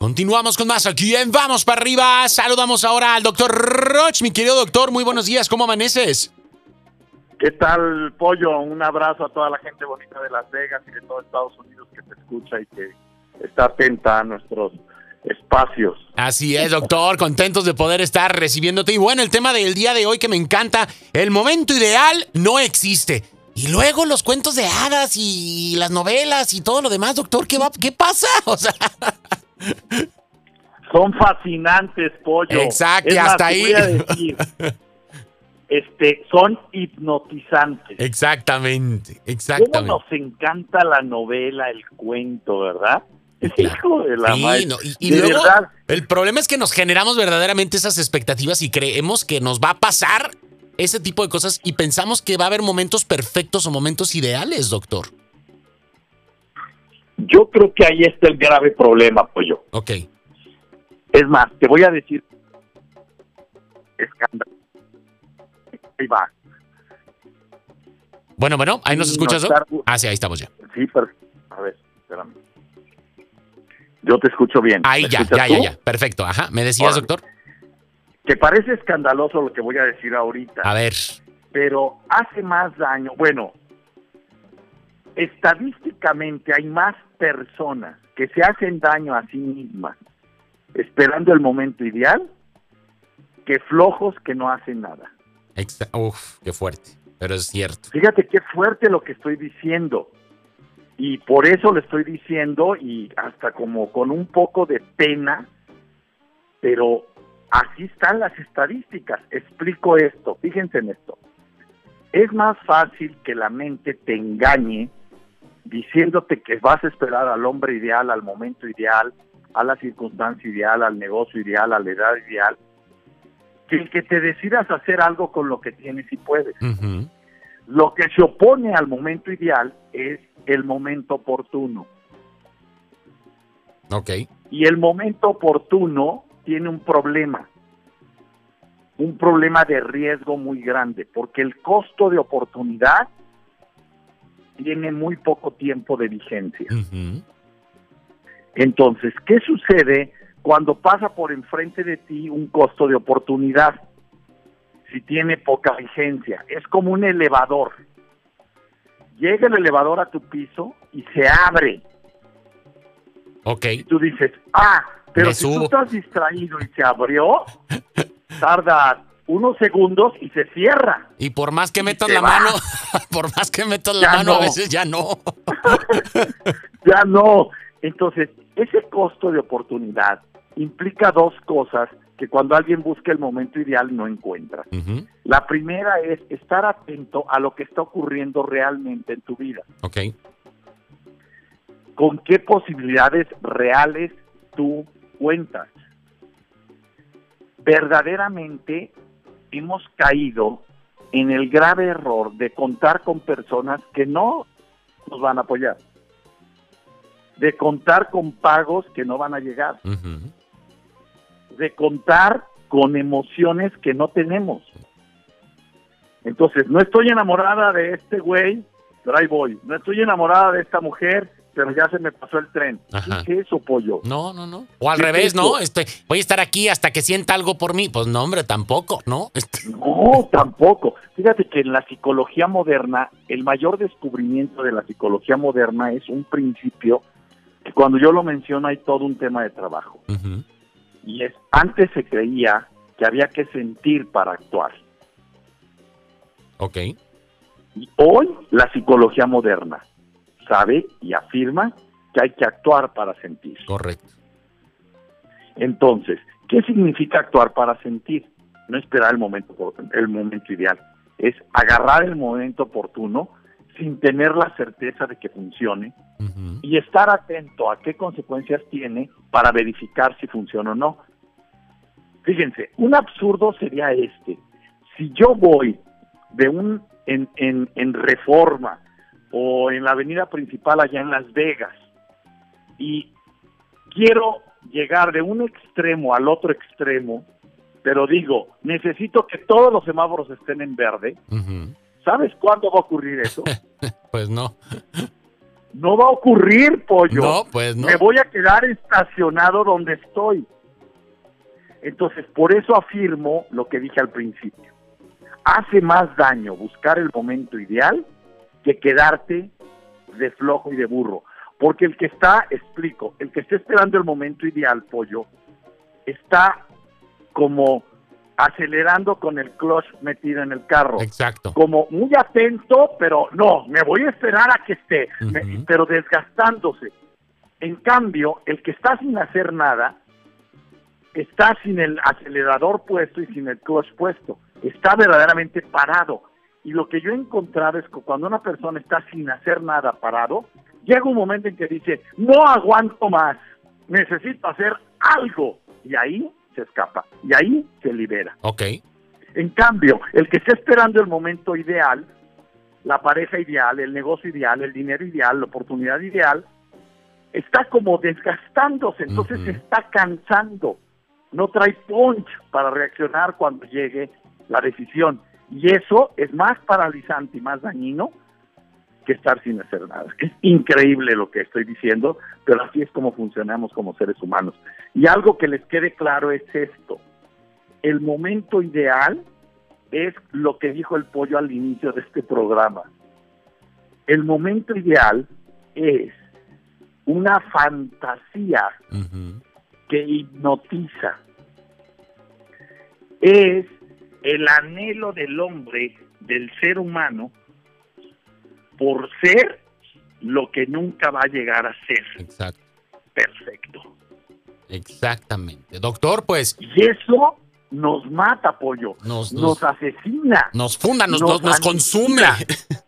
Continuamos con más aquí en Vamos para arriba. Saludamos ahora al doctor Roch. Mi querido doctor, muy buenos días. ¿Cómo amaneces? ¿Qué tal, Pollo? Un abrazo a toda la gente bonita de Las Vegas y de todo Estados Unidos que te escucha y que está atenta a nuestros espacios. Así es, doctor. Contentos de poder estar recibiéndote. Y bueno, el tema del día de hoy que me encanta, el momento ideal no existe. Y luego los cuentos de hadas y las novelas y todo lo demás, doctor, ¿qué, va, qué pasa? O sea... Son fascinantes, pollo. Exacto, y hasta ahí. este, son hipnotizantes. Exactamente, exactamente. ¿Cómo nos encanta la novela, el cuento, verdad? Hijo de la y, luego, el problema es que nos generamos verdaderamente esas expectativas y creemos que nos va a pasar ese tipo de cosas y pensamos que va a haber momentos perfectos o momentos ideales, doctor. Yo creo que ahí está el grave problema, Pollo. Ok. Es más, te voy a decir. Escándalo. Ahí va. Bueno, bueno, ahí nos escuchas. Ah, sí, ahí estamos ya. Sí, pero. A ver, espérame. Yo te escucho bien. Ahí ya, ya, ya, ya. Perfecto. Ajá. ¿Me decías, doctor? Que parece escandaloso lo que voy a decir ahorita. A ver. Pero hace más daño. Bueno, estadísticamente hay más personas que se hacen daño a sí mismas esperando el momento ideal que flojos que no hacen nada. Uf, qué fuerte, pero es cierto. Fíjate qué fuerte lo que estoy diciendo. Y por eso le estoy diciendo, y hasta como con un poco de pena, pero así están las estadísticas. Explico esto, fíjense en esto. Es más fácil que la mente te engañe diciéndote que vas a esperar al hombre ideal, al momento ideal, a la circunstancia ideal, al negocio ideal, a la edad ideal, que el que te decidas hacer algo con lo que tienes y puedes. Lo que se opone al momento ideal es el momento oportuno. Ok. Y el momento oportuno tiene un problema, un problema de riesgo muy grande, porque el costo de oportunidad tiene muy poco tiempo de vigencia. Entonces, ¿qué sucede cuando pasa por enfrente de ti un costo de oportunidad? Si tiene poca vigencia, es como un elevador. Llega el elevador a tu piso y se abre. Ok. Y tú dices, ah, pero si tú estás distraído y se abrió, tarda unos segundos y se cierra. Y por más que metas la mano, por más que metas la mano, a veces ya no. ya no. Entonces, ese costo de oportunidad implica dos cosas que cuando alguien busca el momento ideal no encuentra. La primera es estar atento a lo que está ocurriendo realmente en tu vida. Ok. ¿Con qué posibilidades reales tú cuentas? Verdaderamente hemos caído en el grave error de contar con personas que no nos van a apoyar de contar con pagos que no van a llegar, de contar con emociones que no tenemos. Entonces, no estoy enamorada de este güey, pero ahí voy. No estoy enamorada de esta mujer, pero ya se me pasó el tren. ¿Qué es eso, pollo? No, no, no. O al revés, ¿no? Este, voy a estar aquí hasta que sienta algo por mí. Pues no, hombre, tampoco, ¿no? Este no, tampoco. Fíjate que en la psicología moderna, el mayor descubrimiento de la psicología moderna es un principio que cuando yo lo menciono hay todo un tema de trabajo. Y es, antes se creía que había que sentir para actuar. Ok. Y hoy la psicología moderna sabe y afirma que hay que actuar para sentir. Correcto. Entonces, ¿qué significa actuar para sentir? No esperar el momento, el momento ideal. Es agarrar el momento oportuno sin tener la certeza de que funcione y estar atento a qué consecuencias tiene para verificar si funciona o no. Fíjense, un absurdo sería este. Si yo voy de un en, en, en reforma o en la avenida principal allá en Las Vegas y quiero llegar de un extremo al otro extremo, pero digo, necesito que todos los semáforos estén en verde, ¿Sabes cuándo va a ocurrir eso? pues no. No va a ocurrir, pollo. No, pues no. Me voy a quedar estacionado donde estoy. Entonces, por eso afirmo lo que dije al principio. Hace más daño buscar el momento ideal que quedarte de flojo y de burro. Porque el que está, explico, el que está esperando el momento ideal, pollo, está como acelerando con el clutch metido en el carro. Exacto. Como muy atento, pero no, me voy a esperar a que esté, me- pero desgastándose. En cambio, el que está sin hacer nada, está sin el acelerador puesto y sin el clutch puesto. Está verdaderamente parado. Y lo que yo he encontrado es que cuando una persona está sin hacer nada parado, llega un momento en que dice, no aguanto más, necesito hacer algo. Y ahí se escapa, y ahí se libera. Ok. En cambio, el que está esperando el momento ideal, la pareja ideal, el negocio ideal, el dinero ideal, la oportunidad ideal, está como desgastándose, entonces se está cansando. No trae punch para reaccionar cuando llegue la decisión. Y eso es más paralizante y más dañino que estar sin hacer nada. Es increíble lo que estoy diciendo, pero así es como funcionamos como seres humanos. Y algo que les quede claro es esto. El momento ideal es lo que dijo el pollo al inicio de este programa. El momento ideal es una fantasía que hipnotiza. Es el anhelo del hombre, del ser humano, por ser lo que nunca va a llegar a ser Exacto. perfecto. Exactamente. Doctor, pues Y eso nos mata, pollo, Nos- nos, nos- asesina, nos funda, nos, Nos nos, nos consume.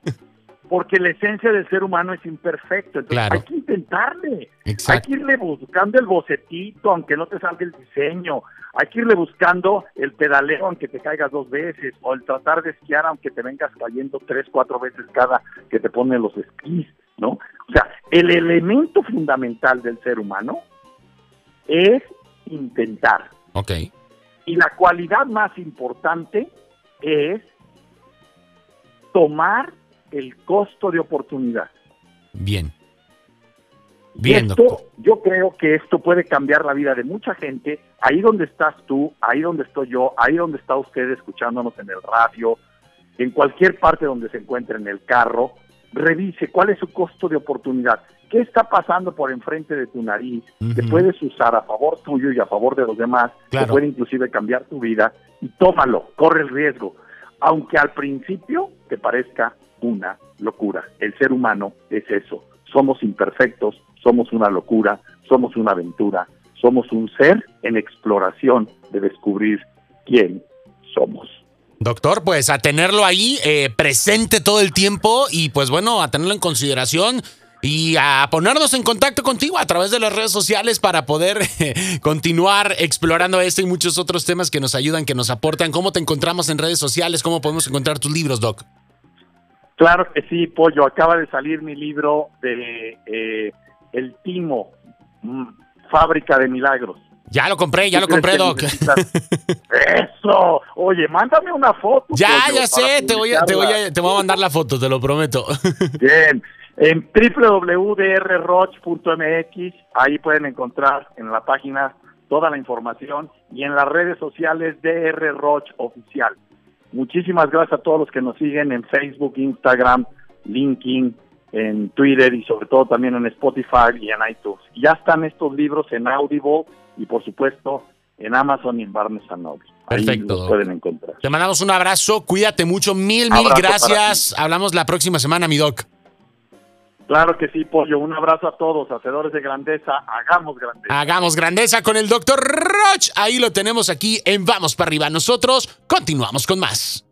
porque la esencia del ser humano es imperfecto. Entonces Claro. hay que intentarle. Hay que irle buscando el bocetito, aunque no te salga el diseño. Hay que irle buscando el pedaleo, aunque te caigas dos veces. O el tratar de esquiar, aunque te vengas cayendo tres, cuatro veces cada que te ponen los esquís, ¿no? O sea, el elemento fundamental del ser humano es intentar. Ok. Y la cualidad más importante es tomar el costo de oportunidad. Bien. Bien, esto, doctor. yo creo que esto puede cambiar la vida de mucha gente. Ahí donde estás tú, ahí donde estoy yo, ahí donde está usted escuchándonos en el radio, en cualquier parte donde se encuentre en el carro, revise cuál es su costo de oportunidad. ¿Qué está pasando por enfrente de tu nariz que Ujú. puedes usar a favor tuyo y a favor de los demás? Claro. Que puede inclusive cambiar tu vida y tómalo, corre el riesgo. Aunque al principio te parezca una locura. El ser humano es eso. Somos imperfectos, somos una locura, somos una aventura, somos un ser en exploración de descubrir quién somos. Doctor, pues a tenerlo ahí eh, presente todo el tiempo y pues bueno, a tenerlo en consideración y a ponernos en contacto contigo a través de las redes sociales para poder eh, continuar explorando este y muchos otros temas que nos ayudan, que nos aportan. ¿Cómo te encontramos en redes sociales? ¿Cómo podemos encontrar tus libros, Doc? Claro que sí, Pollo. Acaba de salir mi libro de eh, El Timo, mm, Fábrica de Milagros. Ya lo compré, ya ¿Tú lo compré, Doc. necesitas- Eso. Oye, mándame una foto. Ya, Pollo, ya sé, te voy, a, te, voy a, te voy a mandar la foto, te lo prometo. Bien, en www.drroch.mx, ahí pueden encontrar en la página toda la información y en las redes sociales DR Roch Oficial. Muchísimas gracias a todos los que nos siguen en Facebook, Instagram, LinkedIn, en Twitter y sobre todo también en Spotify y en iTunes. Ya están estos libros en Audible y por supuesto en Amazon y en Barnes Noble. Ahí Perfecto, los Doc. pueden encontrar. Te mandamos un abrazo, cuídate mucho, mil, mil Abrazo gracias. Hablamos la próxima semana, mi Doc. Claro que sí, Pollo. Un abrazo a todos, hacedores de grandeza. Hagamos grandeza. Hagamos grandeza con el doctor Roch. Ahí lo tenemos aquí en Vamos para arriba. Nosotros continuamos con más.